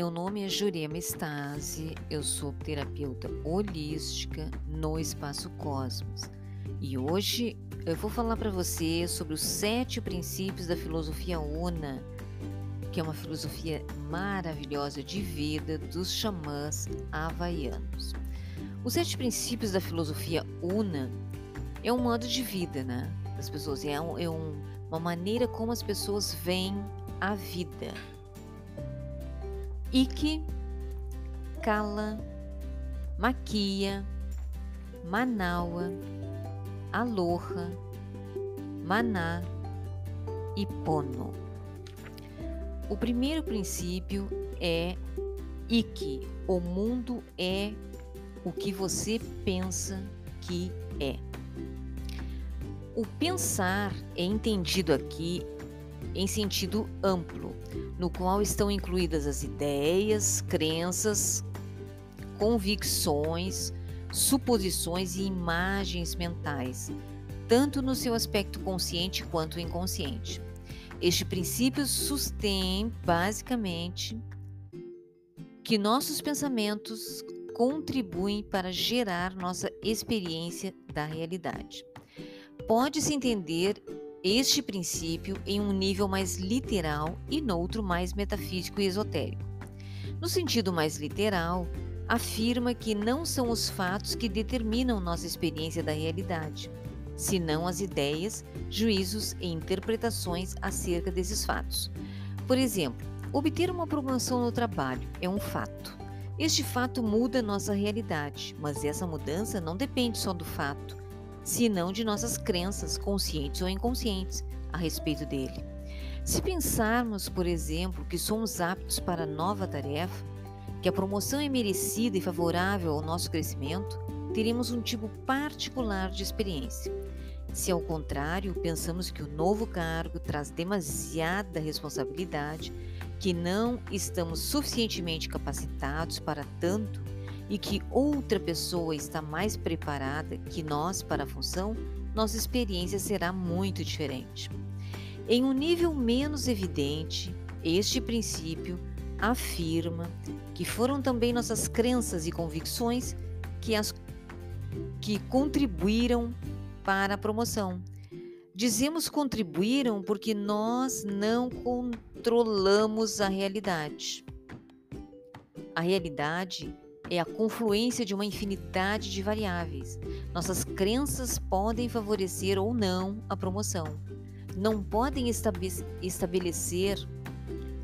Meu nome é Jurema Stasi, eu sou terapeuta holística no Espaço Cosmos e hoje eu vou falar para você sobre os sete princípios da filosofia Una, que é uma filosofia maravilhosa de vida dos xamãs havaianos. Os sete princípios da filosofia Una é um modo de vida, né? Das pessoas, é, um, é um, uma maneira como as pessoas veem a vida Ike, Kala, Maquia, Manaua, Aloha, Maná e Pono. O primeiro princípio é Ike, o mundo é o que você pensa que é. O pensar é entendido aqui em sentido amplo, no qual estão incluídas as ideias, crenças, convicções, suposições e imagens mentais, tanto no seu aspecto consciente quanto inconsciente. Este princípio sustém, basicamente, que nossos pensamentos contribuem para gerar nossa experiência da realidade. Pode-se entender este princípio em um nível mais literal e noutro mais metafísico e esotérico. No sentido mais literal, afirma que não são os fatos que determinam nossa experiência da realidade, senão as ideias, juízos e interpretações acerca desses fatos. Por exemplo, obter uma promoção no trabalho é um fato. Este fato muda nossa realidade, mas essa mudança não depende só do fato, senão de nossas crenças, conscientes ou inconscientes, a respeito dele. Se pensarmos, por exemplo, que somos aptos para nova tarefa, que a promoção é merecida e favorável ao nosso crescimento, teremos um tipo particular de experiência. Se, ao contrário, pensamos que o novo cargo traz demasiada responsabilidade, que não estamos suficientemente capacitados para tanto, e que outra pessoa está mais preparada que nós para a função, nossa experiência será muito diferente. Em um nível menos evidente, este princípio afirma que foram também nossas crenças e convicções que, as, que contribuíram para a promoção. Dizemos contribuíram porque nós não controlamos a realidade. A realidade é a confluência de uma infinidade de variáveis. Nossas crenças podem favorecer ou não a promoção. Não podem estabelecer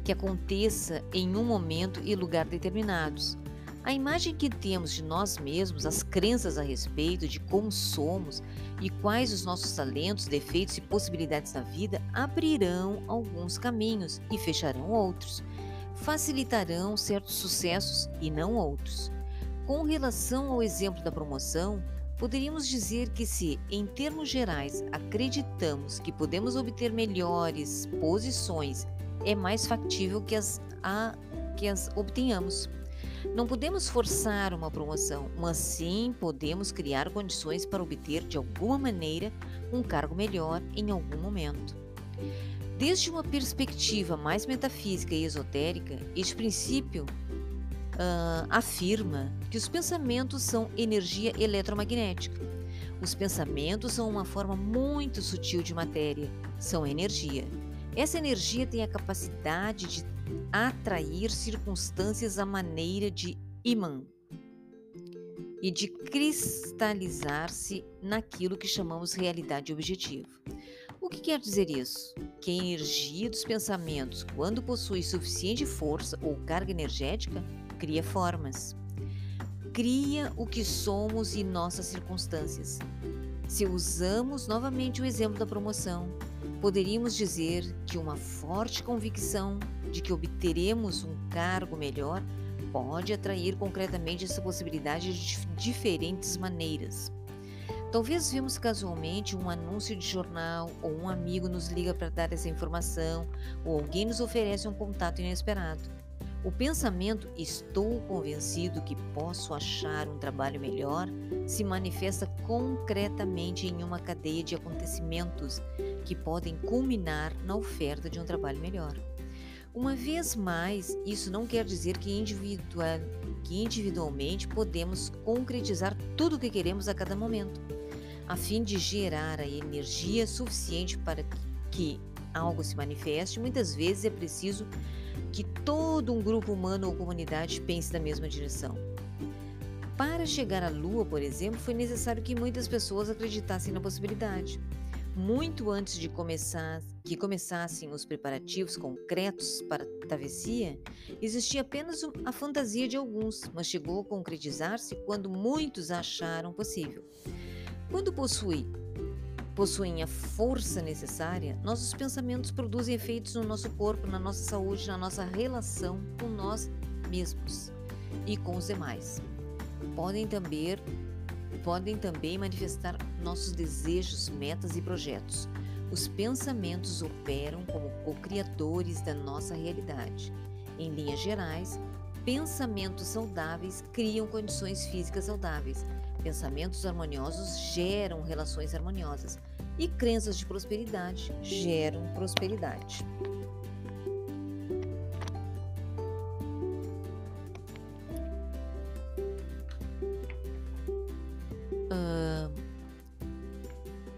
que aconteça em um momento e lugar determinados. A imagem que temos de nós mesmos, as crenças a respeito de como somos e quais os nossos talentos, defeitos e possibilidades na vida abrirão alguns caminhos e fecharão outros. Facilitarão certos sucessos e não outros. Com relação ao exemplo da promoção, poderíamos dizer que, se, em termos gerais, acreditamos que podemos obter melhores posições, é mais factível que as, a, que as obtenhamos. Não podemos forçar uma promoção, mas sim podemos criar condições para obter, de alguma maneira, um cargo melhor em algum momento. Desde uma perspectiva mais metafísica e esotérica, este princípio uh, afirma que os pensamentos são energia eletromagnética. Os pensamentos são uma forma muito sutil de matéria, são energia. Essa energia tem a capacidade de atrair circunstâncias à maneira de imã e de cristalizar-se naquilo que chamamos realidade objetiva. O que quer dizer isso? Que a energia dos pensamentos, quando possui suficiente força ou carga energética, cria formas. Cria o que somos e nossas circunstâncias. Se usamos novamente o exemplo da promoção, poderíamos dizer que uma forte convicção de que obteremos um cargo melhor pode atrair concretamente essa possibilidade de diferentes maneiras. Talvez vimos casualmente um anúncio de jornal, ou um amigo nos liga para dar essa informação, ou alguém nos oferece um contato inesperado. O pensamento estou convencido que posso achar um trabalho melhor se manifesta concretamente em uma cadeia de acontecimentos que podem culminar na oferta de um trabalho melhor. Uma vez mais, isso não quer dizer que, individual, que individualmente podemos concretizar tudo o que queremos a cada momento. A fim de gerar a energia suficiente para que algo se manifeste, muitas vezes é preciso que todo um grupo humano ou comunidade pense na mesma direção. Para chegar à Lua, por exemplo, foi necessário que muitas pessoas acreditassem na possibilidade muito antes de começar, que começassem os preparativos concretos para a travessia, existia apenas a fantasia de alguns, mas chegou a concretizar-se quando muitos acharam possível. Quando possui, possuem a força necessária, nossos pensamentos produzem efeitos no nosso corpo, na nossa saúde, na nossa relação com nós mesmos e com os demais. Podem também podem também manifestar nossos desejos, metas e projetos. Os pensamentos operam como co-criadores da nossa realidade. Em linhas gerais, pensamentos saudáveis criam condições físicas saudáveis. Pensamentos harmoniosos geram relações harmoniosas. E crenças de prosperidade geram prosperidade.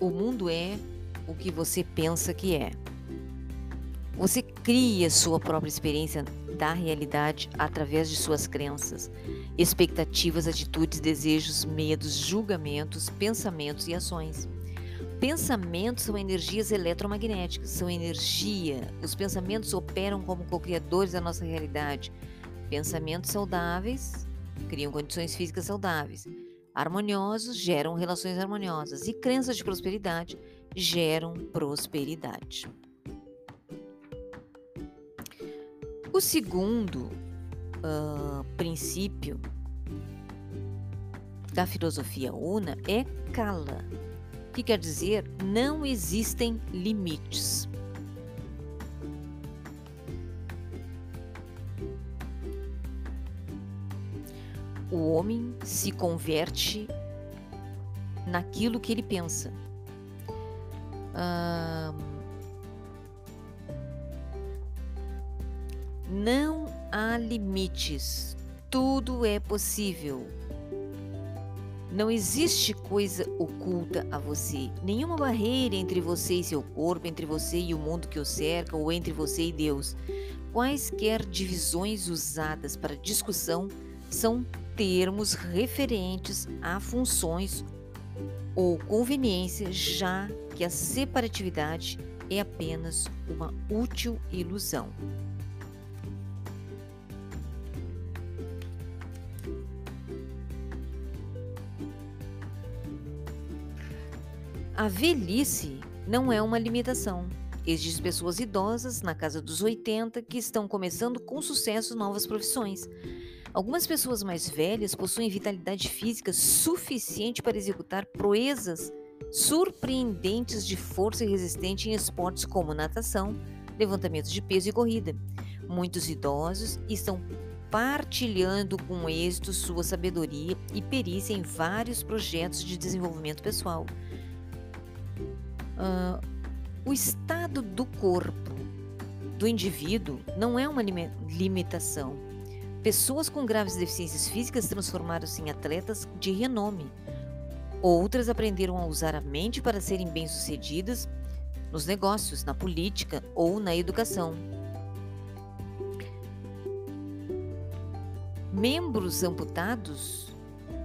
O mundo é o que você pensa que é. Você cria sua própria experiência da realidade através de suas crenças, expectativas, atitudes, desejos, medos, julgamentos, pensamentos e ações. Pensamentos são energias eletromagnéticas, são energia. Os pensamentos operam como co-criadores da nossa realidade. Pensamentos saudáveis criam condições físicas saudáveis harmoniosos geram relações harmoniosas e crenças de prosperidade geram prosperidade. O segundo uh, princípio da filosofia una é kala, que quer dizer não existem limites. o homem se converte naquilo que ele pensa. Não há limites, tudo é possível. Não existe coisa oculta a você, nenhuma barreira entre você e seu corpo, entre você e o mundo que o cerca, ou entre você e Deus. Quaisquer divisões usadas para discussão são termos referentes a funções ou conveniência, já que a separatividade é apenas uma útil ilusão. A velhice não é uma limitação. Existem pessoas idosas, na casa dos 80, que estão começando com sucesso novas profissões. Algumas pessoas mais velhas possuem vitalidade física suficiente para executar proezas surpreendentes de força e resistente em esportes como natação, levantamento de peso e corrida. Muitos idosos estão partilhando com êxito sua sabedoria e perícia em vários projetos de desenvolvimento pessoal. Uh, o estado do corpo do indivíduo não é uma limitação Pessoas com graves deficiências físicas transformaram-se em atletas de renome. Outras aprenderam a usar a mente para serem bem-sucedidas nos negócios, na política ou na educação. Membros amputados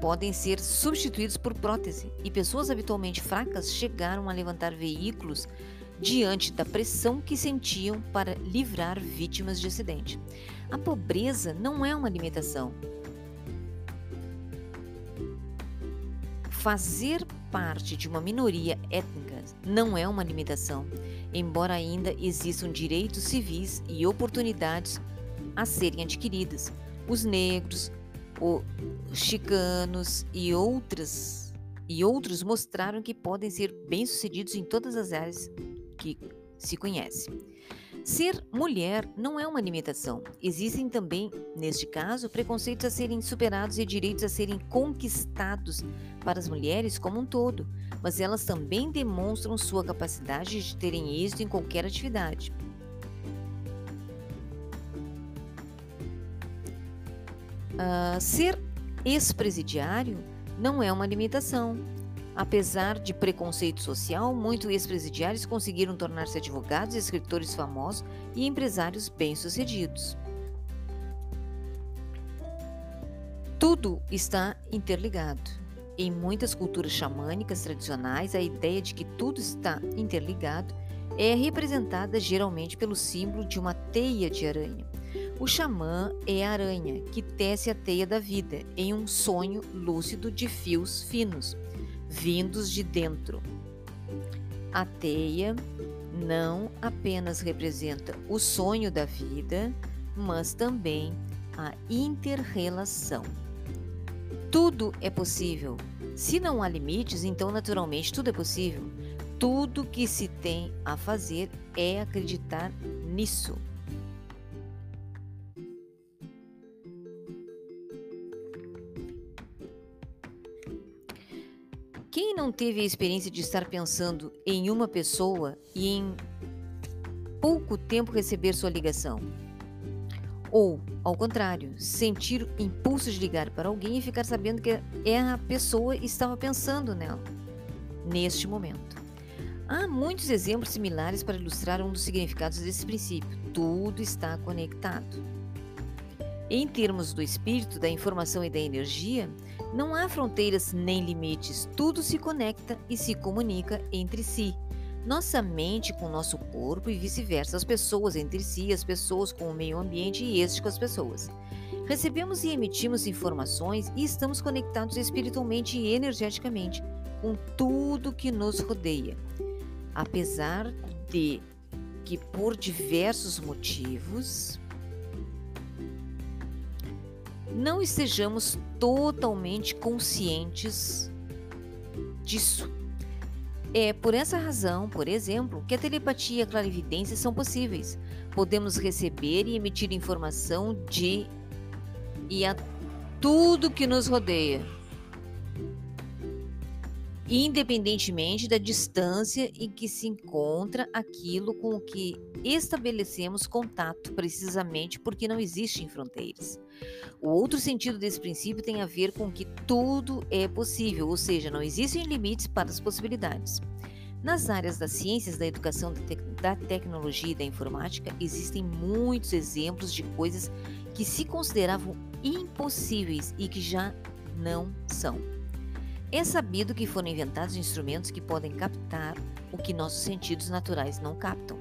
podem ser substituídos por prótese e pessoas habitualmente fracas chegaram a levantar veículos diante da pressão que sentiam para livrar vítimas de acidente. A pobreza não é uma limitação. Fazer parte de uma minoria étnica não é uma limitação, embora ainda existam direitos civis e oportunidades a serem adquiridas. Os negros, os chicanos e outras e outros mostraram que podem ser bem-sucedidos em todas as áreas que se conhece. Ser mulher não é uma limitação. Existem também, neste caso, preconceitos a serem superados e direitos a serem conquistados para as mulheres como um todo, mas elas também demonstram sua capacidade de terem êxito em qualquer atividade. Uh, ser ex-presidiário não é uma limitação. Apesar de preconceito social, muitos ex-presidiários conseguiram tornar-se advogados, escritores famosos e empresários bem-sucedidos. Tudo está interligado. Em muitas culturas xamânicas tradicionais, a ideia de que tudo está interligado é representada geralmente pelo símbolo de uma teia de aranha. O xamã é a aranha que tece a teia da vida em um sonho lúcido de fios finos, vindos de dentro. A teia não apenas representa o sonho da vida, mas também a interrelação. Tudo é possível. Se não há limites, então naturalmente tudo é possível. Tudo que se tem a fazer é acreditar nisso. Quem não teve a experiência de estar pensando em uma pessoa e em pouco tempo receber sua ligação? Ou, ao contrário, sentir o impulso de ligar para alguém e ficar sabendo que é a pessoa estava pensando nela neste momento. Há muitos exemplos similares para ilustrar um dos significados desse princípio. Tudo está conectado. Em termos do espírito, da informação e da energia, não há fronteiras nem limites, tudo se conecta e se comunica entre si. Nossa mente com nosso corpo e vice-versa, as pessoas entre si, as pessoas com o meio ambiente e este com as pessoas. Recebemos e emitimos informações e estamos conectados espiritualmente e energeticamente com tudo que nos rodeia. Apesar de que, por diversos motivos, não estejamos totalmente conscientes disso. É por essa razão, por exemplo, que a telepatia e a clarividência são possíveis. Podemos receber e emitir informação de e a tudo que nos rodeia, independentemente da distância em que se encontra aquilo com o que estabelecemos contato, precisamente porque não existem fronteiras. O outro sentido desse princípio tem a ver com que tudo é possível, ou seja, não existem limites para as possibilidades. Nas áreas das ciências, da educação, da tecnologia e da informática, existem muitos exemplos de coisas que se consideravam impossíveis e que já não são. É sabido que foram inventados instrumentos que podem captar o que nossos sentidos naturais não captam.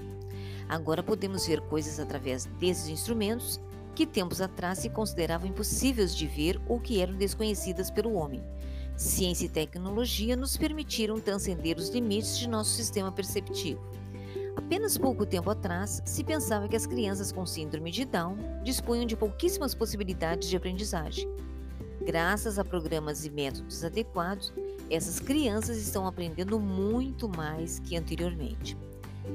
Agora podemos ver coisas através desses instrumentos que tempos atrás se consideravam impossíveis de ver ou que eram desconhecidas pelo homem. Ciência e tecnologia nos permitiram transcender os limites de nosso sistema perceptivo. Apenas pouco tempo atrás, se pensava que as crianças com síndrome de Down dispunham de pouquíssimas possibilidades de aprendizagem. Graças a programas e métodos adequados, essas crianças estão aprendendo muito mais que anteriormente.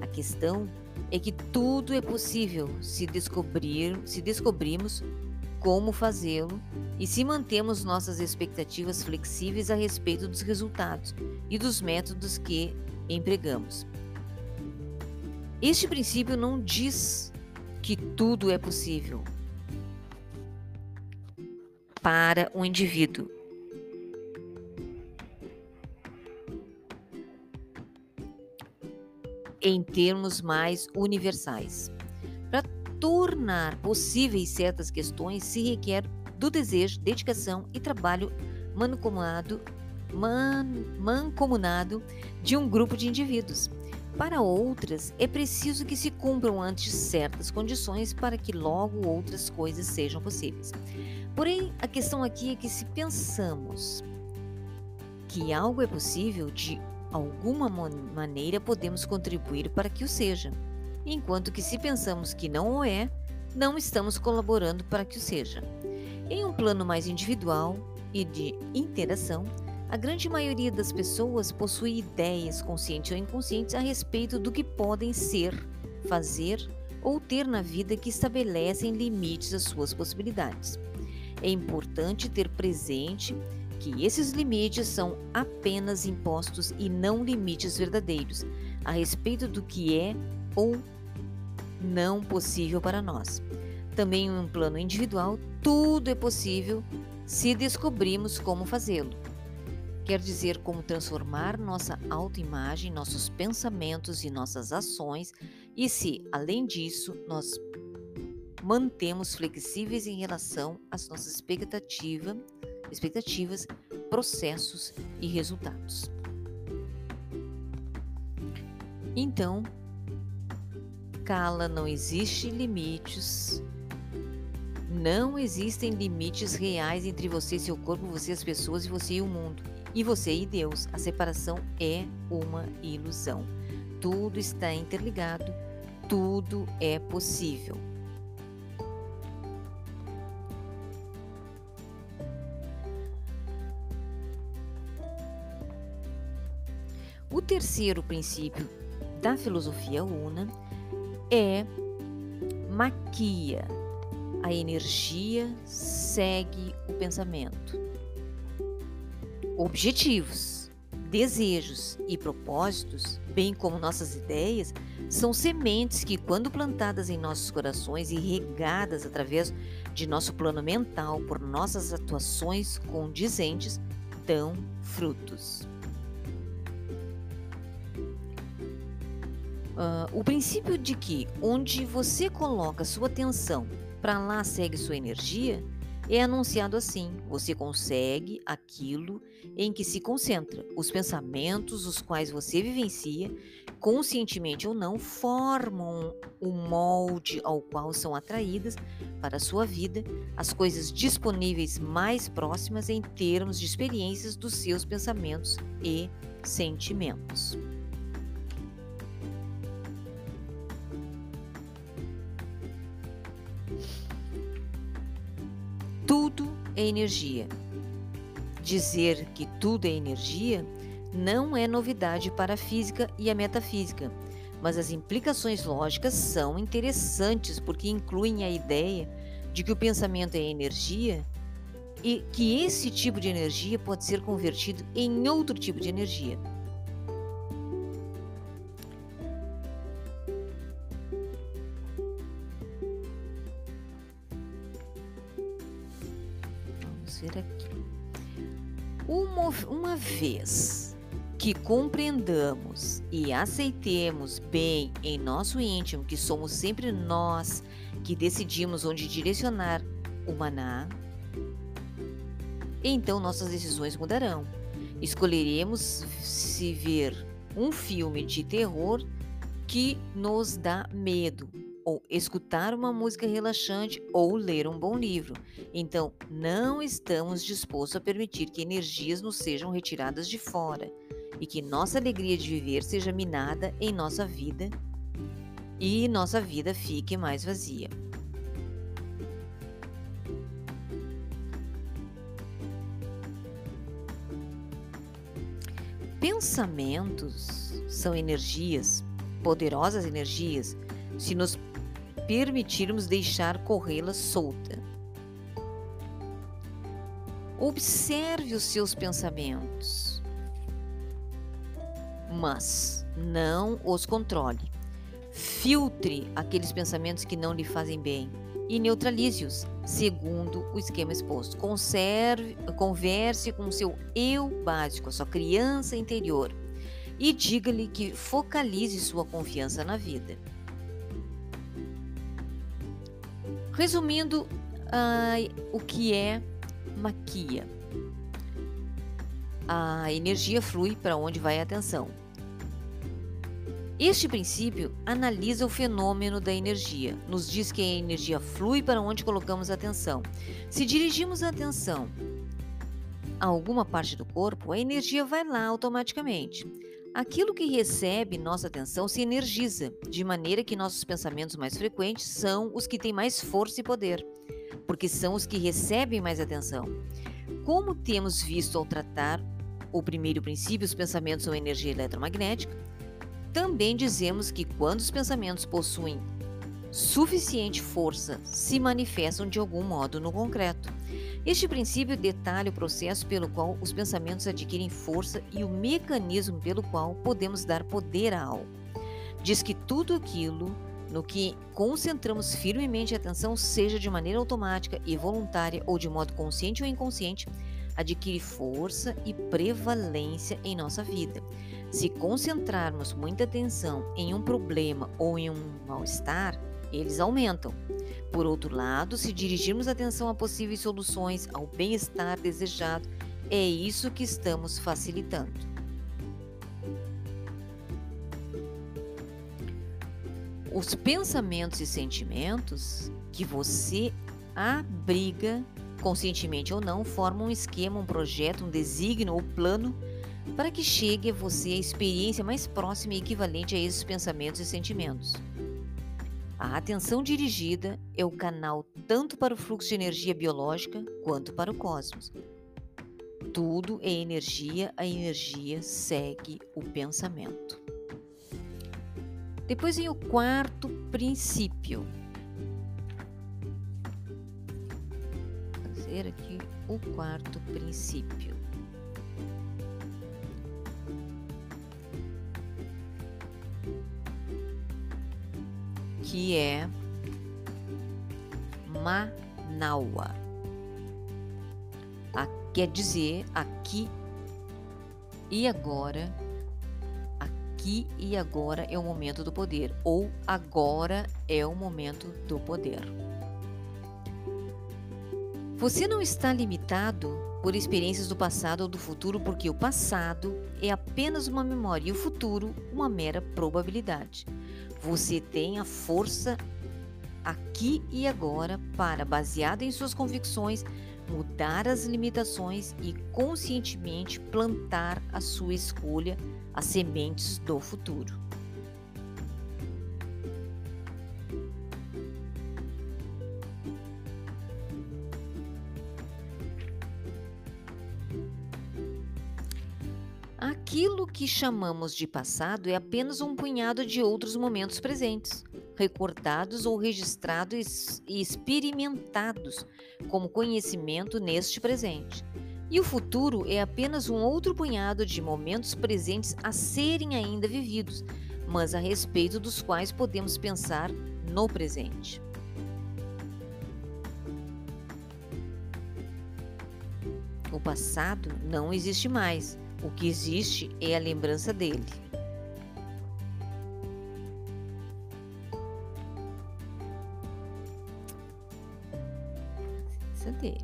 A questão é que tudo é possível se descobrir, se descobrimos como fazê-lo e se mantemos nossas expectativas flexíveis a respeito dos resultados e dos métodos que empregamos. Este princípio não diz que tudo é possível para o indivíduo, em termos mais universais. Para tornar possíveis certas questões, se requer do desejo, dedicação e trabalho mancomunado, man, mancomunado de um grupo de indivíduos. Para outras, é preciso que se cumpram antes certas condições para que logo outras coisas sejam possíveis. Porém, a questão aqui é que se pensamos que algo é possível de alguma maneira podemos contribuir para que o seja, enquanto que se pensamos que não o é, não estamos colaborando para que o seja. Em um plano mais individual e de interação, a grande maioria das pessoas possui ideias, conscientes ou inconscientes, a respeito do que podem ser, fazer ou ter na vida que estabelecem limites às suas possibilidades. É importante ter presente que esses limites são apenas impostos e não limites verdadeiros a respeito do que é ou não possível para nós. Também em um plano individual, tudo é possível se descobrimos como fazê-lo. Quer dizer, como transformar nossa autoimagem, nossos pensamentos e nossas ações, e se, além disso, nós mantemos flexíveis em relação às nossas expectativa, expectativas, processos e resultados. Então, cala, não existe limites não existem limites reais entre você e seu corpo, você e as pessoas, e você e o mundo. E você e Deus. A separação é uma ilusão. Tudo está interligado, tudo é possível. Terceiro princípio da filosofia una é maquia a energia segue o pensamento. Objetivos, desejos e propósitos, bem como nossas ideias, são sementes que, quando plantadas em nossos corações e regadas através de nosso plano mental por nossas atuações condizentes, dão frutos. Uh, o princípio de que onde você coloca sua atenção para lá segue sua energia, é anunciado assim: você consegue aquilo em que se concentra. Os pensamentos, os quais você vivencia, conscientemente ou não, formam o molde ao qual são atraídas para a sua vida as coisas disponíveis mais próximas em termos de experiências dos seus pensamentos e sentimentos. É energia. Dizer que tudo é energia não é novidade para a física e a metafísica, mas as implicações lógicas são interessantes porque incluem a ideia de que o pensamento é energia e que esse tipo de energia pode ser convertido em outro tipo de energia. Uma, uma vez que compreendamos e aceitemos bem em nosso íntimo que somos sempre nós que decidimos onde direcionar o maná, então nossas decisões mudarão. Escolheremos se ver um filme de terror que nos dá medo, ou escutar uma música relaxante ou ler um bom livro. Então, não estamos dispostos a permitir que energias nos sejam retiradas de fora e que nossa alegria de viver seja minada em nossa vida e nossa vida fique mais vazia. Pensamentos são energias, poderosas energias, se nos permitirmos deixar corrê-la solta. Observe os seus pensamentos, mas não os controle. Filtre aqueles pensamentos que não lhe fazem bem e neutralize-os, segundo o esquema exposto. Conserve, converse com o seu eu básico, a sua criança interior, e diga-lhe que focalize sua confiança na vida. Resumindo, uh, o que é maquia? A energia flui para onde vai a atenção. Este princípio analisa o fenômeno da energia, nos diz que a energia flui para onde colocamos a atenção. Se dirigimos a atenção a alguma parte do corpo, a energia vai lá automaticamente. Aquilo que recebe nossa atenção se energiza, de maneira que nossos pensamentos mais frequentes são os que têm mais força e poder, porque são os que recebem mais atenção. Como temos visto ao tratar o primeiro princípio, os pensamentos são energia eletromagnética, também dizemos que quando os pensamentos possuem suficiente força, se manifestam de algum modo no concreto. Este princípio detalha o processo pelo qual os pensamentos adquirem força e o mecanismo pelo qual podemos dar poder a algo. Diz que tudo aquilo no que concentramos firmemente a atenção, seja de maneira automática e voluntária ou de modo consciente ou inconsciente, adquire força e prevalência em nossa vida. Se concentrarmos muita atenção em um problema ou em um mal-estar, eles aumentam. Por outro lado, se dirigirmos atenção a possíveis soluções, ao bem-estar desejado, é isso que estamos facilitando. Os pensamentos e sentimentos que você abriga, conscientemente ou não, formam um esquema, um projeto, um desígnio ou plano para que chegue a você a experiência mais próxima e equivalente a esses pensamentos e sentimentos. A atenção dirigida é o canal tanto para o fluxo de energia biológica quanto para o cosmos. Tudo é energia, a energia segue o pensamento. Depois vem o quarto princípio. Vou fazer aqui o quarto princípio. Que é Manaua. A, quer dizer aqui e agora. Aqui e agora é o momento do poder, ou agora é o momento do poder. Você não está limitado por experiências do passado ou do futuro, porque o passado é apenas uma memória e o futuro uma mera probabilidade. Você tem a força aqui e agora para, baseada em suas convicções, mudar as limitações e conscientemente plantar a sua escolha, as sementes do futuro. Aquilo que chamamos de passado é apenas um punhado de outros momentos presentes, recordados ou registrados e experimentados como conhecimento neste presente. E o futuro é apenas um outro punhado de momentos presentes a serem ainda vividos, mas a respeito dos quais podemos pensar no presente. O passado não existe mais o que existe é a lembrança dele. Dele.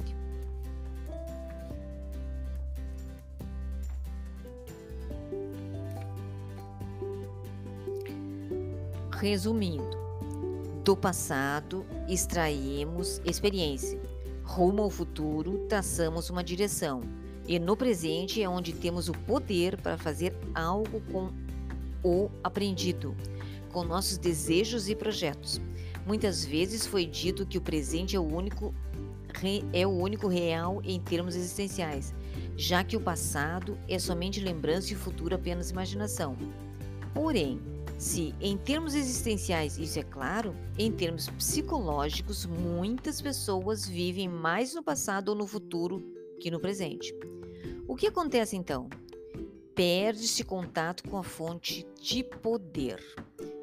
Resumindo, do passado extraímos experiência, rumo ao futuro traçamos uma direção e no presente é onde temos o poder para fazer algo com o aprendido, com nossos desejos e projetos. Muitas vezes foi dito que o presente é o único é o único real em termos existenciais, já que o passado é somente lembrança e o futuro apenas imaginação. Porém, se em termos existenciais isso é claro, em termos psicológicos, muitas pessoas vivem mais no passado ou no futuro que no presente. O que acontece então? Perde-se contato com a fonte de poder.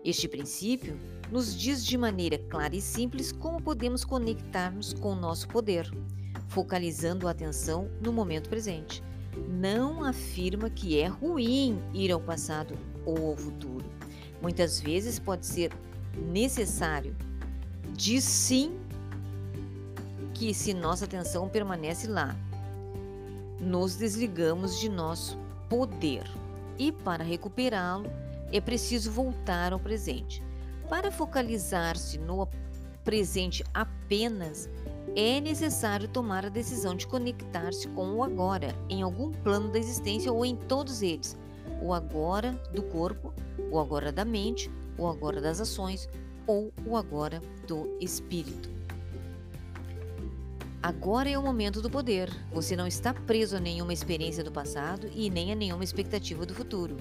Este princípio nos diz de maneira clara e simples como podemos conectar-nos com o nosso poder, focalizando a atenção no momento presente. Não afirma que é ruim ir ao passado ou ao futuro. Muitas vezes pode ser necessário. Diz sim que se nossa atenção permanece lá, nos desligamos de nosso poder e, para recuperá-lo, é preciso voltar ao presente. Para focalizar-se no presente apenas, é necessário tomar a decisão de conectar-se com o agora, em algum plano da existência ou em todos eles. O agora do corpo, o agora da mente, o agora das ações ou o agora do espírito. Agora é o momento do poder. Você não está preso a nenhuma experiência do passado e nem a nenhuma expectativa do futuro.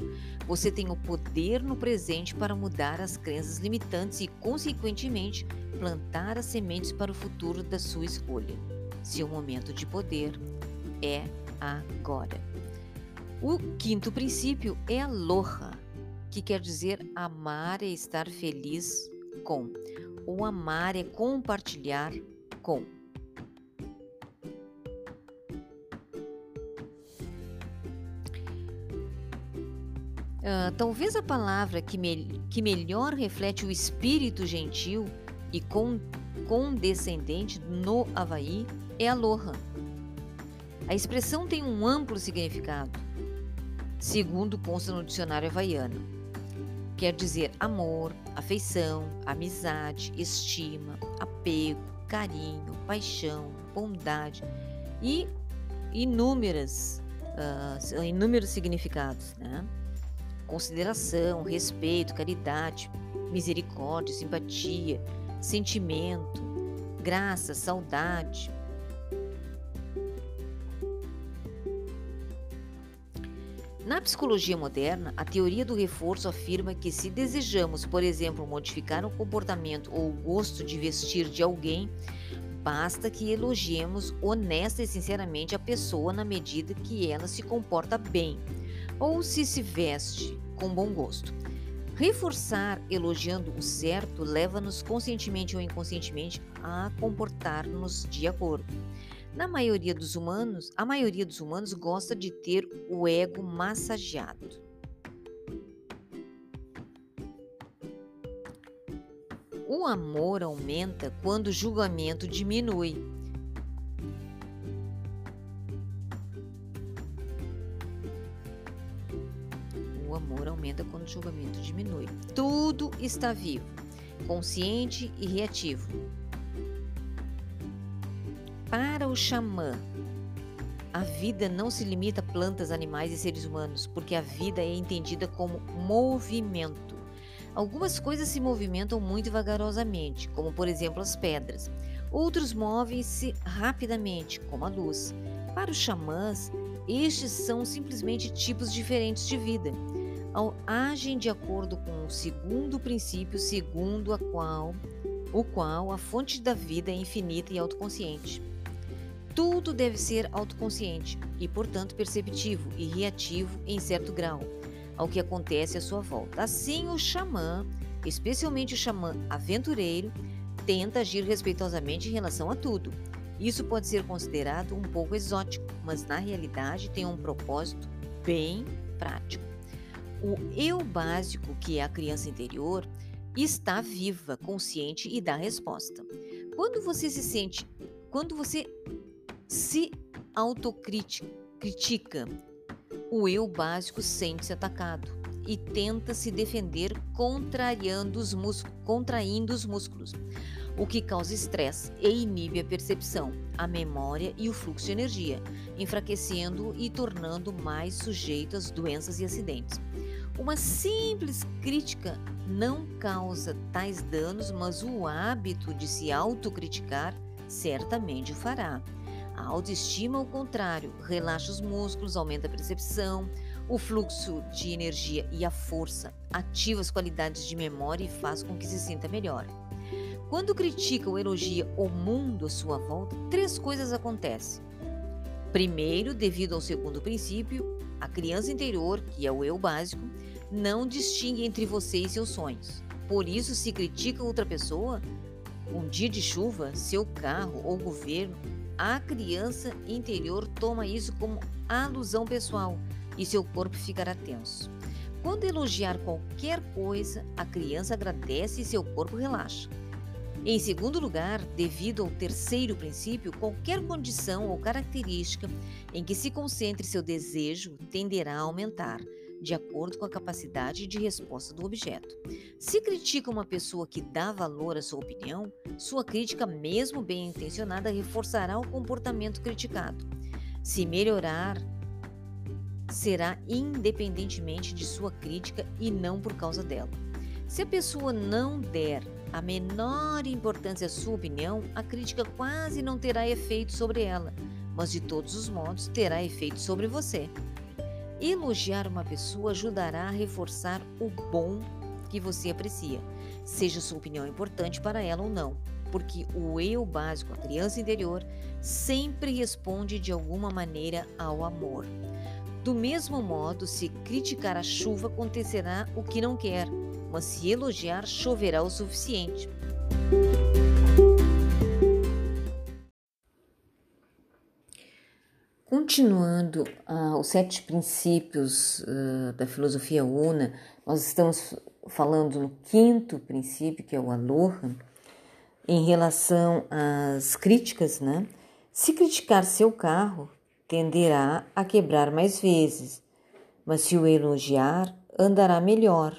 Você tem o poder no presente para mudar as crenças limitantes e, consequentemente, plantar as sementes para o futuro da sua escolha. Seu momento de poder é agora. O quinto princípio é aloha, que quer dizer amar e estar feliz com. O amar é compartilhar com. Uh, talvez a palavra que, me, que melhor reflete o espírito gentil e con, condescendente no Havaí é aloha. A expressão tem um amplo significado, segundo consta no dicionário havaiano. Quer dizer amor, afeição, amizade, estima, apego, carinho, paixão, bondade e inúmeras, uh, inúmeros significados, né? Consideração, respeito, caridade, misericórdia, simpatia, sentimento, graça, saudade. Na psicologia moderna, a teoria do reforço afirma que se desejamos, por exemplo, modificar o comportamento ou o gosto de vestir de alguém, basta que elogiemos honesta e sinceramente a pessoa na medida que ela se comporta bem ou se se veste com bom gosto. Reforçar elogiando o certo leva-nos conscientemente ou inconscientemente a comportar-nos de acordo. Na maioria dos humanos, a maioria dos humanos gosta de ter o ego massageado. O amor aumenta quando o julgamento diminui. Amor aumenta quando o julgamento diminui. Tudo está vivo, consciente e reativo. Para o xamã, a vida não se limita a plantas, animais e seres humanos, porque a vida é entendida como movimento. Algumas coisas se movimentam muito vagarosamente, como por exemplo as pedras. Outros movem-se rapidamente, como a luz. Para os xamãs, estes são simplesmente tipos diferentes de vida agem de acordo com o segundo princípio, segundo a qual, o qual a fonte da vida é infinita e autoconsciente. Tudo deve ser autoconsciente e, portanto, perceptivo e reativo em certo grau ao que acontece à sua volta. Assim, o xamã, especialmente o xamã aventureiro, tenta agir respeitosamente em relação a tudo. Isso pode ser considerado um pouco exótico, mas na realidade tem um propósito bem prático. O eu básico, que é a criança interior, está viva, consciente e dá resposta. Quando você se sente, quando você se autocritica, o eu básico sente-se atacado e tenta se defender contrariando os contraindo os músculos, o que causa estresse e inibe a percepção, a memória e o fluxo de energia, enfraquecendo e tornando mais sujeito às doenças e acidentes. Uma simples crítica não causa tais danos, mas o hábito de se autocriticar certamente o fará. A autoestima, ao contrário, relaxa os músculos, aumenta a percepção, o fluxo de energia e a força, ativa as qualidades de memória e faz com que se sinta melhor. Quando critica ou elogia o mundo à sua volta, três coisas acontecem. Primeiro, devido ao segundo princípio, a criança interior, que é o eu básico, não distingue entre você e seus sonhos. Por isso, se critica outra pessoa, um dia de chuva, seu carro ou governo, a criança interior toma isso como alusão pessoal e seu corpo ficará tenso. Quando elogiar qualquer coisa, a criança agradece e seu corpo relaxa. Em segundo lugar, devido ao terceiro princípio, qualquer condição ou característica em que se concentre seu desejo tenderá a aumentar, de acordo com a capacidade de resposta do objeto. Se critica uma pessoa que dá valor à sua opinião, sua crítica, mesmo bem intencionada, reforçará o comportamento criticado. Se melhorar, será independentemente de sua crítica e não por causa dela. Se a pessoa não der a menor importância à sua opinião, a crítica quase não terá efeito sobre ela, mas de todos os modos terá efeito sobre você. Elogiar uma pessoa ajudará a reforçar o bom que você aprecia, seja sua opinião importante para ela ou não, porque o eu básico, a criança interior, sempre responde de alguma maneira ao amor. Do mesmo modo, se criticar a chuva, acontecerá o que não quer, mas se elogiar, choverá o suficiente. Continuando uh, os sete princípios uh, da filosofia Una, nós estamos falando no quinto princípio, que é o Aloha, em relação às críticas, né? Se criticar seu carro, tenderá a quebrar mais vezes, mas se o elogiar, andará melhor.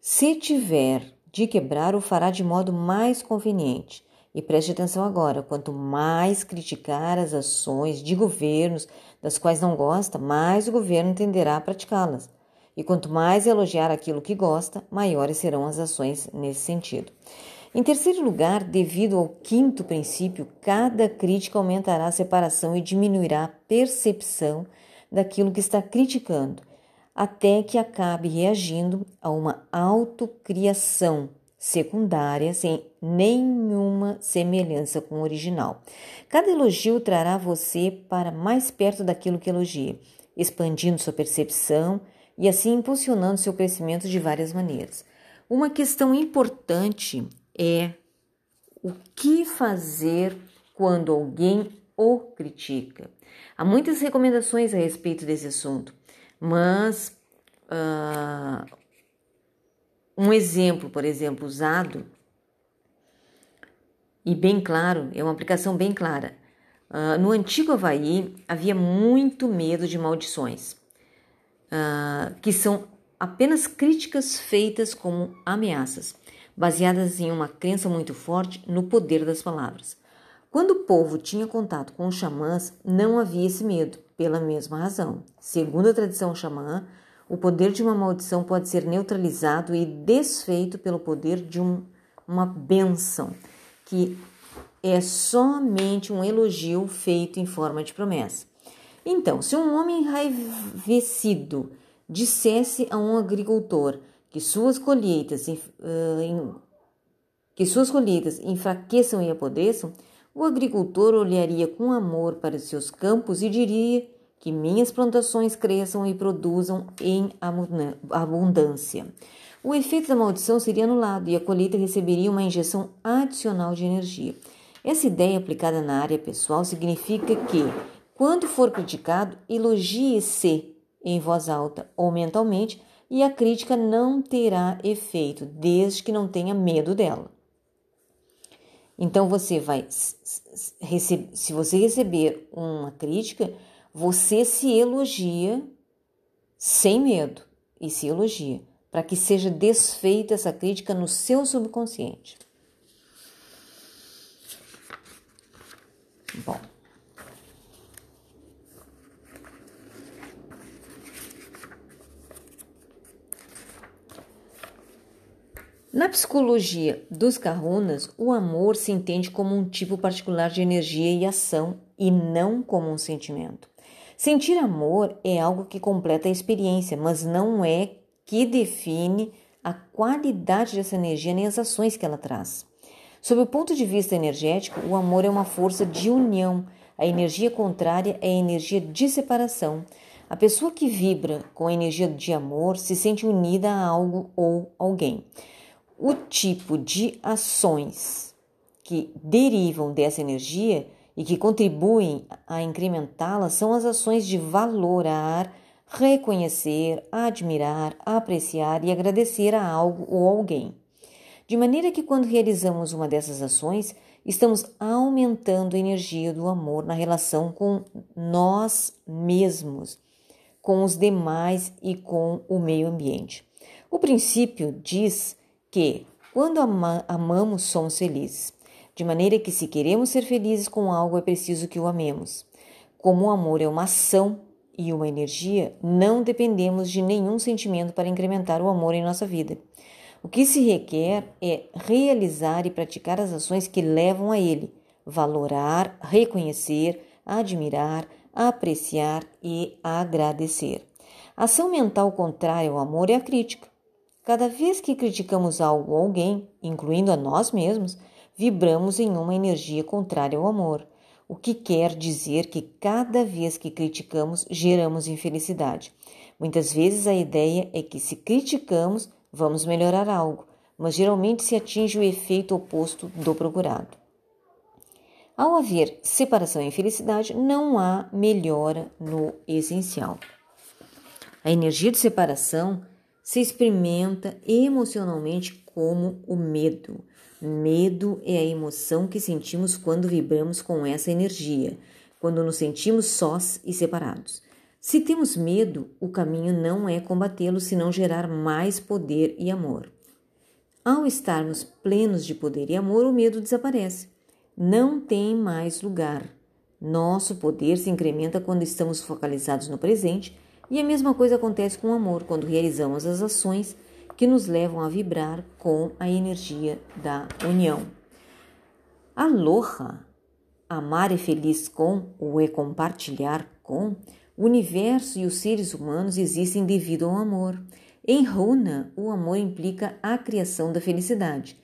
Se tiver de quebrar, o fará de modo mais conveniente. E preste atenção agora: quanto mais criticar as ações de governos das quais não gosta, mais o governo tenderá a praticá-las. E quanto mais elogiar aquilo que gosta, maiores serão as ações nesse sentido. Em terceiro lugar, devido ao quinto princípio, cada crítica aumentará a separação e diminuirá a percepção daquilo que está criticando, até que acabe reagindo a uma autocriação secundária sem nenhuma semelhança com o original. Cada elogio trará você para mais perto daquilo que elogia, expandindo sua percepção e assim impulsionando seu crescimento de várias maneiras. Uma questão importante é o que fazer quando alguém o critica. Há muitas recomendações a respeito desse assunto, mas uh, um exemplo, por exemplo, usado e bem claro, é uma aplicação bem clara. Uh, no antigo Havaí havia muito medo de maldições, uh, que são apenas críticas feitas como ameaças baseadas em uma crença muito forte no poder das palavras. Quando o povo tinha contato com os xamãs, não havia esse medo, pela mesma razão. Segundo a tradição xamã, o poder de uma maldição pode ser neutralizado e desfeito pelo poder de um, uma benção, que é somente um elogio feito em forma de promessa. Então, se um homem enraivecido dissesse a um agricultor que suas colheitas, que suas colheitas enfraqueçam e apodreçam, o agricultor olharia com amor para os seus campos e diria que minhas plantações cresçam e produzam em abundância. O efeito da maldição seria anulado e a colheita receberia uma injeção adicional de energia. Essa ideia aplicada na área pessoal significa que, quando for criticado, elogie-se em voz alta ou mentalmente e a crítica não terá efeito, desde que não tenha medo dela. Então você vai, se você receber uma crítica, você se elogia sem medo e se elogia para que seja desfeita essa crítica no seu subconsciente. Bom. Na psicologia dos kahunas, o amor se entende como um tipo particular de energia e ação e não como um sentimento. Sentir amor é algo que completa a experiência, mas não é que define a qualidade dessa energia nem as ações que ela traz. Sob o ponto de vista energético, o amor é uma força de união. A energia contrária é a energia de separação. A pessoa que vibra com a energia de amor se sente unida a algo ou alguém. O tipo de ações que derivam dessa energia e que contribuem a incrementá-la são as ações de valorar, reconhecer, admirar, apreciar e agradecer a algo ou alguém. De maneira que, quando realizamos uma dessas ações, estamos aumentando a energia do amor na relação com nós mesmos, com os demais e com o meio ambiente. O princípio diz que, quando ama amamos, somos felizes. De maneira que, se queremos ser felizes com algo, é preciso que o amemos. Como o amor é uma ação e uma energia, não dependemos de nenhum sentimento para incrementar o amor em nossa vida. O que se requer é realizar e praticar as ações que levam a ele, valorar, reconhecer, admirar, apreciar e agradecer. A ação mental contrária ao amor é a crítica. Cada vez que criticamos algo ou alguém, incluindo a nós mesmos, vibramos em uma energia contrária ao amor, o que quer dizer que cada vez que criticamos, geramos infelicidade. Muitas vezes a ideia é que se criticamos, vamos melhorar algo, mas geralmente se atinge o efeito oposto do procurado. Ao haver separação e infelicidade, não há melhora no essencial. A energia de separação se experimenta emocionalmente como o medo. Medo é a emoção que sentimos quando vibramos com essa energia, quando nos sentimos sós e separados. Se temos medo, o caminho não é combatê-lo, senão gerar mais poder e amor. Ao estarmos plenos de poder e amor, o medo desaparece. Não tem mais lugar. Nosso poder se incrementa quando estamos focalizados no presente, e a mesma coisa acontece com o amor, quando realizamos as ações que nos levam a vibrar com a energia da união. Aloha, amar é feliz com ou é compartilhar com, o universo e os seres humanos existem devido ao amor. Em Runa, o amor implica a criação da felicidade.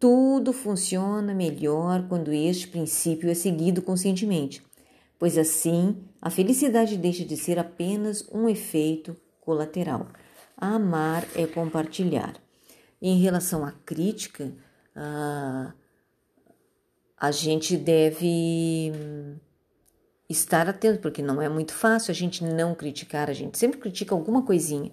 Tudo funciona melhor quando este princípio é seguido conscientemente, pois assim a felicidade deixa de ser apenas um efeito colateral. Amar é compartilhar. Em relação à crítica, a, gente deve estar atento, porque não é muito fácil a gente não criticar, a gente sempre critica alguma coisinha.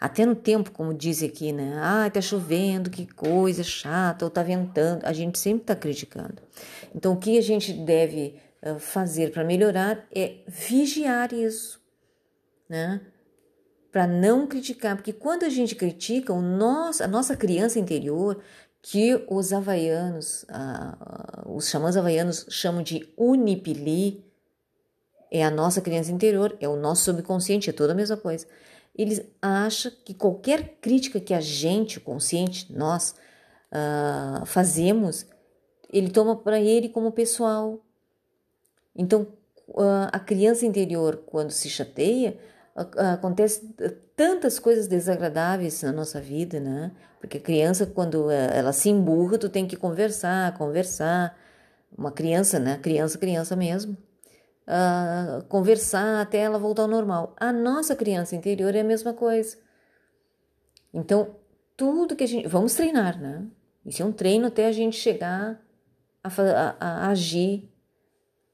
Até no tempo, como diz aqui, né? Ah, tá chovendo, que coisa chata, ou tá ventando. A gente sempre está criticando. Então, o que a gente deve fazer para melhorar é vigiar isso, né? Para não criticar, porque quando a gente critica, o nosso, a nossa criança interior, que os havaianos, uh, os xamãs havaianos chamam de unipili, é a nossa criança interior, é o nosso subconsciente, é toda a mesma coisa. Eles acham que qualquer crítica que a gente, o consciente, nós, uh, fazemos, ele toma para ele como pessoal. Então, uh, a criança interior, quando se chateia, acontece tantas coisas desagradáveis na nossa vida, né? Porque a criança, quando é, ela se emburra, tu tem que conversar, conversar. Uma criança, né? Criança, criança mesmo. Uh, conversar até ela voltar ao normal. A nossa criança interior é a mesma coisa. Então, tudo que a gente. Vamos treinar, né? Isso é um treino até a gente chegar a, a, a agir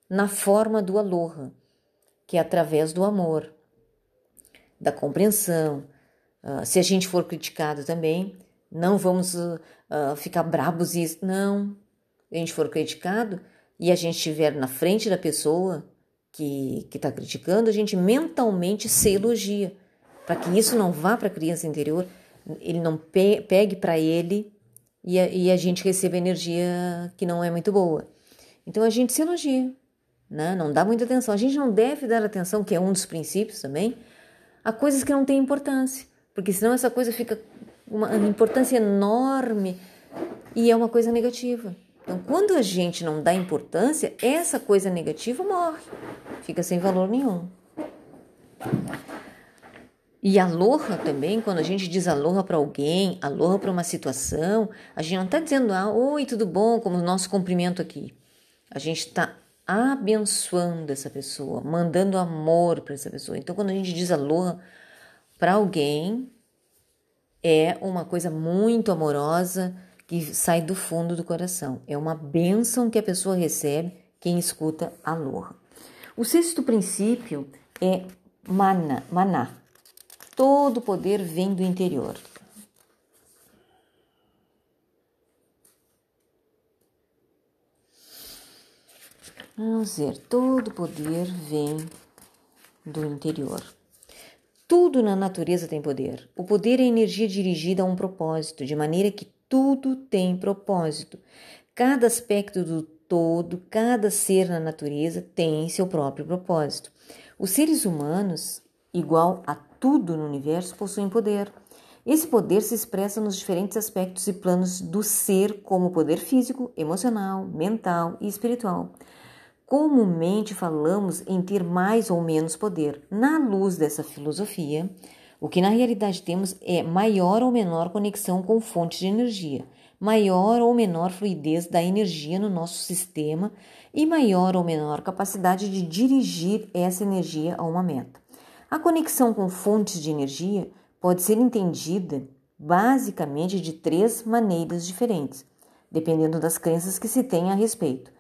na forma do aloha, que é através do amor da compreensão. Uh, se a gente for criticado também, não vamos uh, ficar brabos e não. Se a gente for criticado e a gente estiver na frente da pessoa que está criticando, a gente mentalmente se elogia, para que isso não vá para a criança interior, ele não pe pegue para ele e a, e a gente receba energia que não é muito boa. Então a gente se elogia, né? não dá muita atenção. A gente não deve dar atenção, que é um dos princípios também, a coisas que não têm importância, porque senão essa coisa fica uma importância enorme e é uma coisa negativa. Então, quando a gente não dá importância, essa coisa negativa morre, fica sem valor nenhum. E aloha também, quando a gente diz aloha para alguém, aloha para uma situação, a gente não está dizendo, ah, oi, tudo bom, como o nosso cumprimento aqui. A gente está abençoando essa pessoa, mandando amor para essa pessoa. Então, quando a gente diz aloha para alguém, é uma coisa muito amorosa que sai do fundo do coração. É uma bênção que a pessoa recebe quem escuta aloha. O sexto princípio é mana, maná. Todo poder vem do interior. Vamos ver, todo poder vem do interior. Tudo na natureza tem poder. O poder é energia dirigida a um propósito, de maneira que tudo tem propósito. Cada aspecto do todo, cada ser na natureza tem seu próprio propósito. Os seres humanos, igual a tudo no universo, possuem poder. Esse poder se expressa nos diferentes aspectos e planos do ser, como poder físico, emocional, mental e espiritual. Comumente falamos em ter mais ou menos poder. Na luz dessa filosofia, o que na realidade temos é maior ou menor conexão com fontes de energia, maior ou menor fluidez da energia no nosso sistema e maior ou menor capacidade de dirigir essa energia a uma meta. A conexão com fontes de energia pode ser entendida basicamente de três maneiras diferentes, dependendo das crenças que se tem a respeito: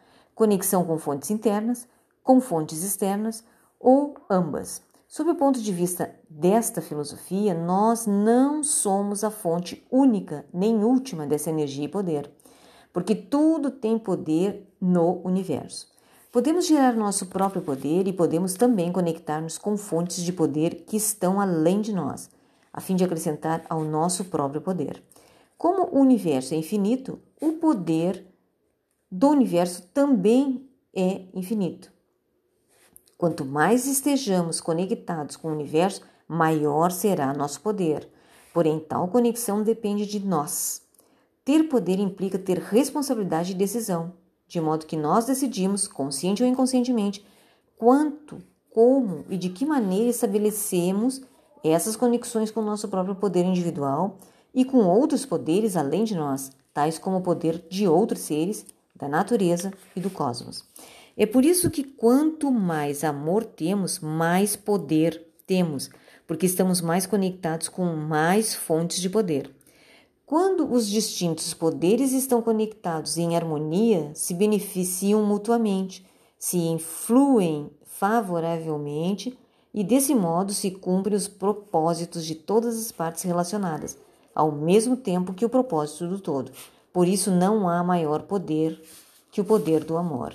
conexão com fontes internas, com fontes externas ou ambas. Sob o ponto de vista desta filosofia, nós não somos a fonte única nem última dessa energia e poder, porque tudo tem poder no universo. Podemos gerar nosso próprio poder e podemos também conectar-nos com fontes de poder que estão além de nós, a fim de acrescentar ao nosso próprio poder. Como o universo é infinito, o poder do universo também é infinito. Quanto mais estejamos conectados com o universo, maior será nosso poder. Porém, tal conexão depende de nós. Ter poder implica ter responsabilidade e decisão de modo que nós decidimos, consciente ou inconscientemente, quanto, como e de que maneira estabelecemos essas conexões com o nosso próprio poder individual e com outros poderes além de nós, tais como o poder de outros seres, da natureza e do cosmos. É por isso que quanto mais amor temos, mais poder temos, porque estamos mais conectados com mais fontes de poder. Quando os distintos poderes estão conectados em harmonia, se beneficiam mutuamente, se influem favoravelmente e desse modo se cumprem os propósitos de todas as partes relacionadas, ao mesmo tempo que o propósito do todo. Por isso não há maior poder que o poder do amor.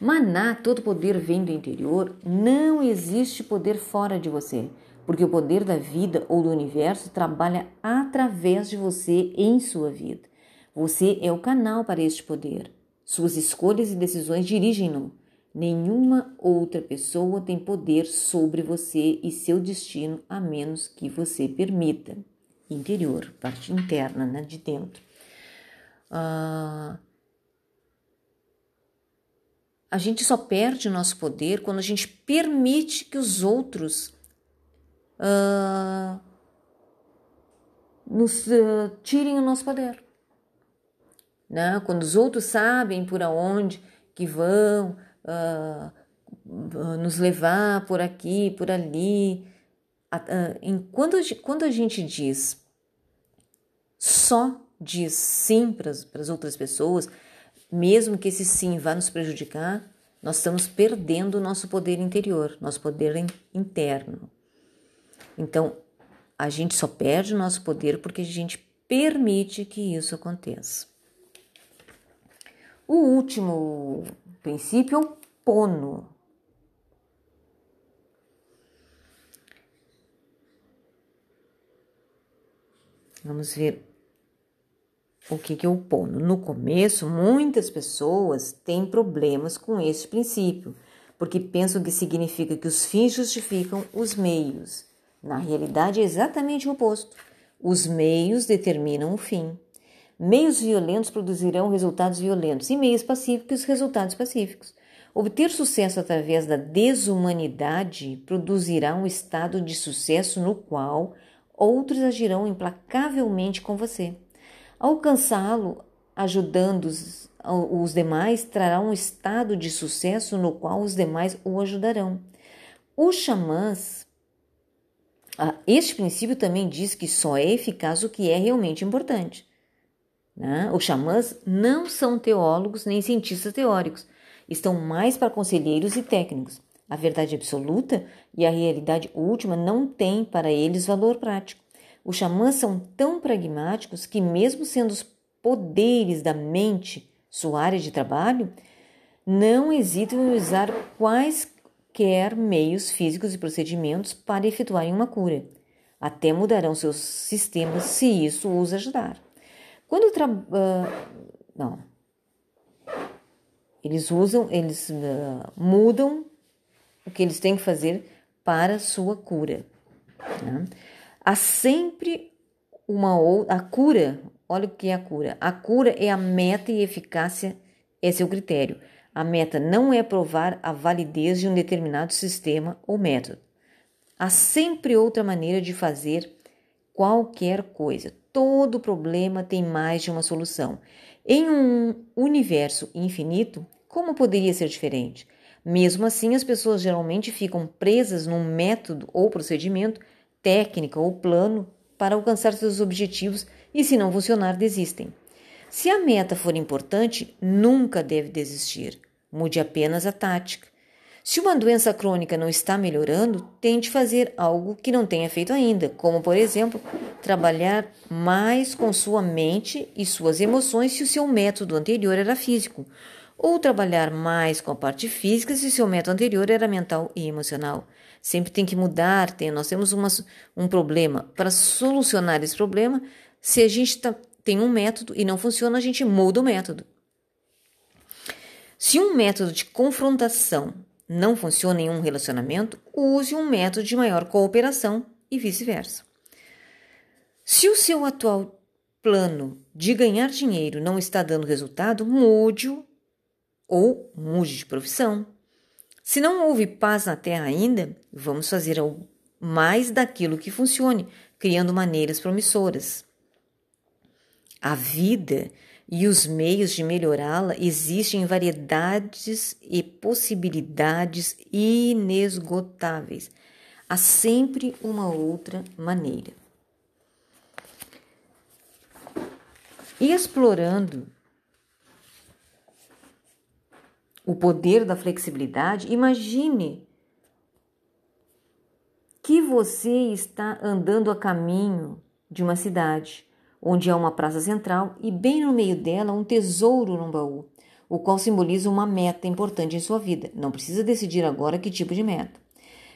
Maná, todo poder vem do interior, não existe poder fora de você porque o poder da vida ou do universo trabalha através de você em sua vida. Você é o canal para este poder. Suas escolhas e decisões dirigem-no. Nenhuma outra pessoa tem poder sobre você e seu destino a menos que você permita. Interior, parte interna, né, de dentro. Ah, a gente só perde nosso poder quando a gente permite que os outros uh, nos uh, tirem o nosso poder. Né? Quando os outros sabem por aonde que vão uh, nos levar por aqui, por ali. Enquanto quando a gente diz só diz sim para as outras pessoas, mesmo que esse sim vá nos prejudicar, nós estamos perdendo o nosso poder interior, nosso poder interno. Então, a gente só perde o nosso poder porque a gente permite que isso aconteça. O último princípio é o pono. Vamos ver o que é o pono. No começo, muitas pessoas têm problemas com esse princípio, porque pensam que significa que os fins justificam os meios. Na realidade, é exatamente o oposto. Os meios determinam o fim. Meios violentos produzirão resultados violentos e meios pacíficos resultados pacíficos. Obter sucesso através da desumanidade produzirá um estado de sucesso no qual outros agirão implacavelmente com você. Alcançá-lo, ajudando os, os demais, trará um estado de sucesso no qual os demais o ajudarão. Os xamãs este princípio também diz que só é eficaz o que é realmente importante. Né? Os xamãs não são teólogos nem cientistas teóricos, estão mais para conselheiros e técnicos. A verdade absoluta e a realidade última não têm para eles valor prático. Os xamãs são tão pragmáticos que, mesmo sendo os poderes da mente sua área de trabalho, não hesitam em usar quais quer meios físicos e procedimentos para efetuarem uma cura. Até mudarão seus sistemas se isso os ajudar. Quando tra... Uh, não. Eles usam, eles uh, mudam o que eles têm que fazer para sua cura. Né? Há sempre uma outra. A cura, olha o que é a cura. A cura é a meta e eficácia, é o critério. A meta não é provar a validez de um determinado sistema ou método. Há sempre outra maneira de fazer qualquer coisa. Todo problema tem mais de uma solução. Em um universo infinito, como poderia ser diferente? Mesmo assim, as pessoas geralmente ficam presas num método ou procedimento, técnica ou plano para alcançar seus objetivos e, se não funcionar, desistem. Se a meta for importante, nunca deve desistir. Mude apenas a tática. Se uma doença crônica não está melhorando, tente fazer algo que não tenha feito ainda, como, por exemplo, trabalhar mais com sua mente e suas emoções se o seu método anterior era físico, ou trabalhar mais com a parte física se o seu método anterior era mental e emocional. Sempre tem que mudar, tem, nós temos uma, um problema. Para solucionar esse problema, se a gente tá, tem um método e não funciona, a gente muda o método. Se um método de confrontação não funciona em um relacionamento, use um método de maior cooperação e vice-versa. Se o seu atual plano de ganhar dinheiro não está dando resultado, mude-o ou mude de profissão. Se não houve paz na Terra ainda, vamos fazer mais daquilo que funcione, criando maneiras promissoras. A vida e os meios de melhorá-la existem variedades e possibilidades inesgotáveis. Há sempre uma outra maneira. E explorando o poder da flexibilidade, imagine que você está andando a caminho de uma cidade onde há uma praça central e bem no meio dela um tesouro num baú, o qual simboliza uma meta importante em sua vida. Não precisa decidir agora que tipo de meta.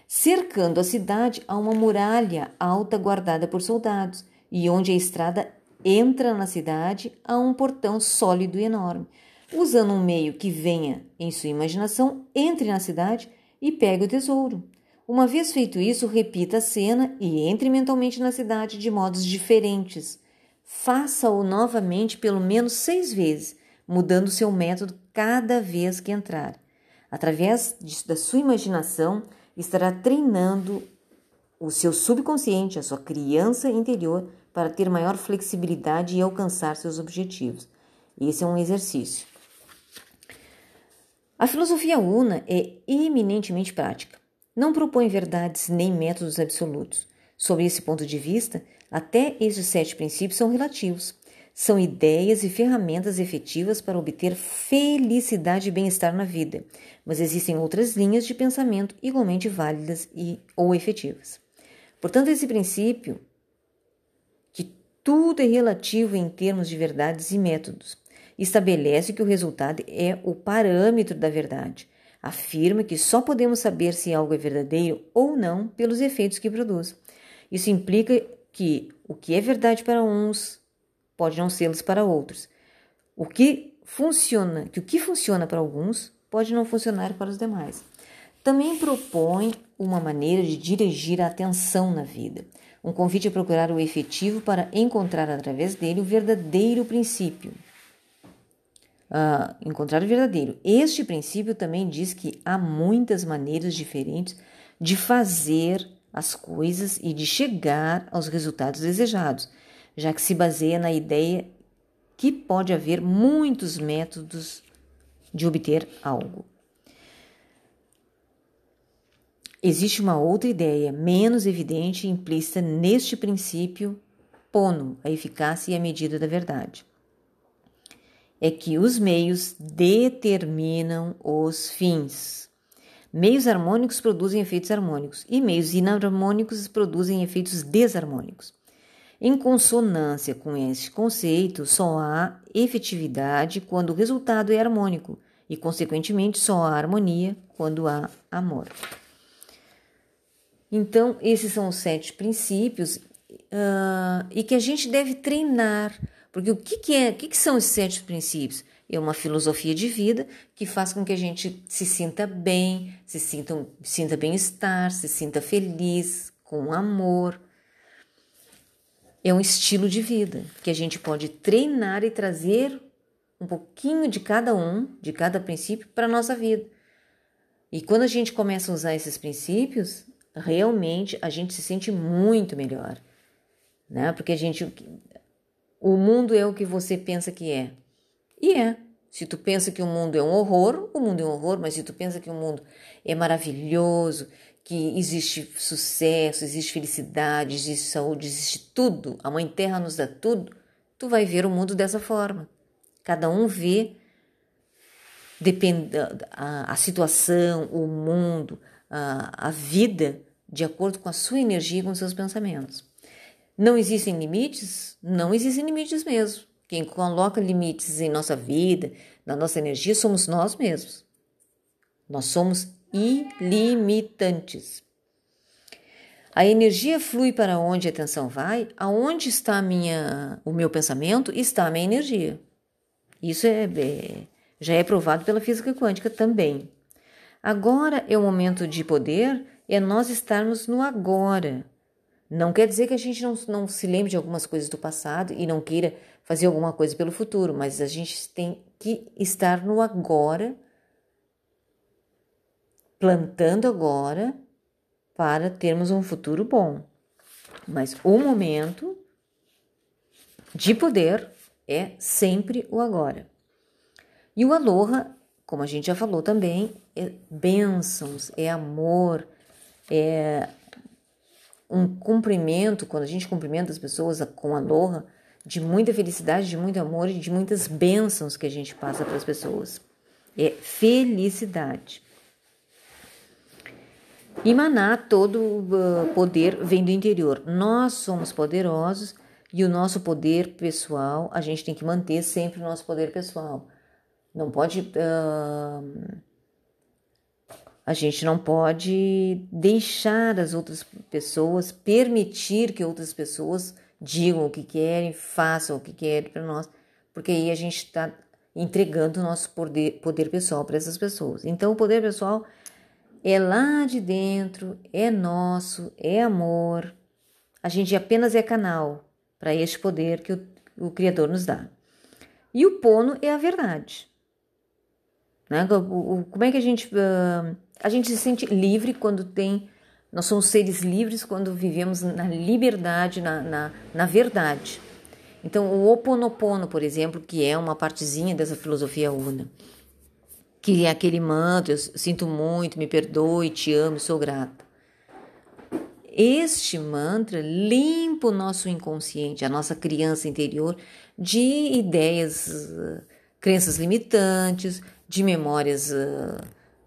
Cercando a cidade há uma muralha alta guardada por soldados, e onde a estrada entra na cidade há um portão sólido e enorme. Usando um meio que venha em sua imaginação, entre na cidade e pegue o tesouro. Uma vez feito isso, repita a cena e entre mentalmente na cidade de modos diferentes, Faça-o novamente pelo menos seis vezes, mudando seu método cada vez que entrar. Através da sua imaginação, estará treinando o seu subconsciente, a sua criança interior, para ter maior flexibilidade e alcançar seus objetivos. Esse é um exercício. A filosofia una é eminentemente prática. Não propõe verdades nem métodos absolutos. Sob esse ponto de vista, até esses sete princípios são relativos. São ideias e ferramentas efetivas para obter felicidade e bem-estar na vida, mas existem outras linhas de pensamento igualmente válidas e ou efetivas. Portanto, esse princípio que tudo é relativo em termos de verdades e métodos, estabelece que o resultado é o parâmetro da verdade. Afirma que só podemos saber se algo é verdadeiro ou não pelos efeitos que produz. Isso implica que o que é verdade para uns pode não ser para outros. O que funciona, que o que funciona para alguns pode não funcionar para os demais. Também propõe uma maneira de dirigir a atenção na vida. Um convite a procurar o efetivo para encontrar através dele o verdadeiro princípio. Uh, encontrar o verdadeiro. Este princípio também diz que há muitas maneiras diferentes de fazer as coisas e de chegar aos resultados desejados, já que se baseia na ideia que pode haver muitos métodos de obter algo. Existe uma outra ideia, menos evidente e implícita neste princípio, pono a eficácia e a medida da verdade. É que os meios determinam os fins. Meios harmônicos produzem efeitos harmônicos e meios inarmônicos produzem efeitos desarmônicos. Em consonância com este conceito, só há efetividade quando o resultado é harmônico e, consequentemente, só há harmonia quando há amor. Então, esses são os sete princípios uh, e que a gente deve treinar, porque o que, que é, o que, que são esses sete princípios? é uma filosofia de vida que faz com que a gente se sinta bem, se sinta, sinta bem-estar, se sinta feliz, com amor. É um estilo de vida que a gente pode treinar e trazer um pouquinho de cada um, de cada princípio, para a nossa vida. E quando a gente começa a usar esses princípios, realmente a gente se sente muito melhor, né? Porque a gente, o mundo é o que você pensa que é. E é. Se tu pensa que o mundo é um horror, o mundo é um horror, mas se tu pensa que o mundo é maravilhoso, que existe sucesso, existe felicidade, existe saúde, existe tudo, a Mãe Terra nos dá tudo, tu vai ver o mundo dessa forma. Cada um vê depend, a, a situação, o mundo, a, a vida de acordo com a sua energia e com seus pensamentos. Não existem limites? Não existem limites mesmo. Quem coloca limites em nossa vida, na nossa energia, somos nós mesmos. Nós somos ilimitantes. A energia flui para onde a atenção vai, aonde está minha, o meu pensamento, está a minha energia. Isso é, é, já é provado pela física quântica também. Agora é o momento de poder, é nós estarmos no agora. Não quer dizer que a gente não, não se lembre de algumas coisas do passado e não queira fazer alguma coisa pelo futuro, mas a gente tem que estar no agora, plantando agora para termos um futuro bom. Mas o momento de poder é sempre o agora. E o aloha, como a gente já falou também, é bênçãos, é amor, é um cumprimento, quando a gente cumprimenta as pessoas com aloha, de muita felicidade, de muito amor e de muitas bênçãos que a gente passa para as pessoas. É felicidade. E maná, todo uh, poder vem do interior. Nós somos poderosos e o nosso poder pessoal, a gente tem que manter sempre o nosso poder pessoal. Não pode. Uh, a gente não pode deixar as outras pessoas, permitir que outras pessoas digam o que querem, façam o que querem para nós, porque aí a gente está entregando o nosso poder, poder pessoal para essas pessoas. Então, o poder pessoal é lá de dentro, é nosso, é amor. A gente apenas é canal para este poder que o, o Criador nos dá. E o pono é a verdade. Né? O, o, como é que a gente. Uh, a gente se sente livre quando tem. Nós somos seres livres quando vivemos na liberdade, na, na, na verdade. Então, o Oponopono, por exemplo, que é uma partezinha dessa filosofia una, que é aquele mantra, eu sinto muito, me perdoe, te amo, sou grata. Este mantra limpa o nosso inconsciente, a nossa criança interior, de ideias, uh, crenças limitantes, de memórias uh,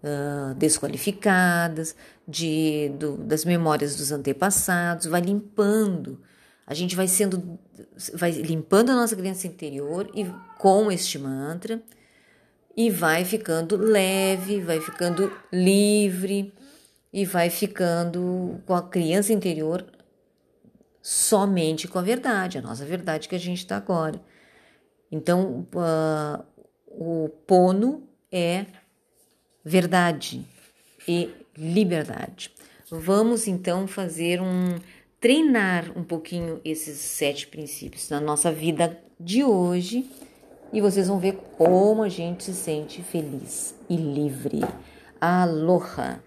uh, desqualificadas, de, do, das memórias dos antepassados, vai limpando. A gente vai sendo, vai limpando a nossa criança interior e com este mantra e vai ficando leve, vai ficando livre e vai ficando com a criança interior somente com a verdade, a nossa verdade que a gente está agora. Então, uh, o pono é verdade e liberdade. Vamos então fazer um treinar um pouquinho esses sete princípios na nossa vida de hoje e vocês vão ver como a gente se sente feliz e livre. Aloha!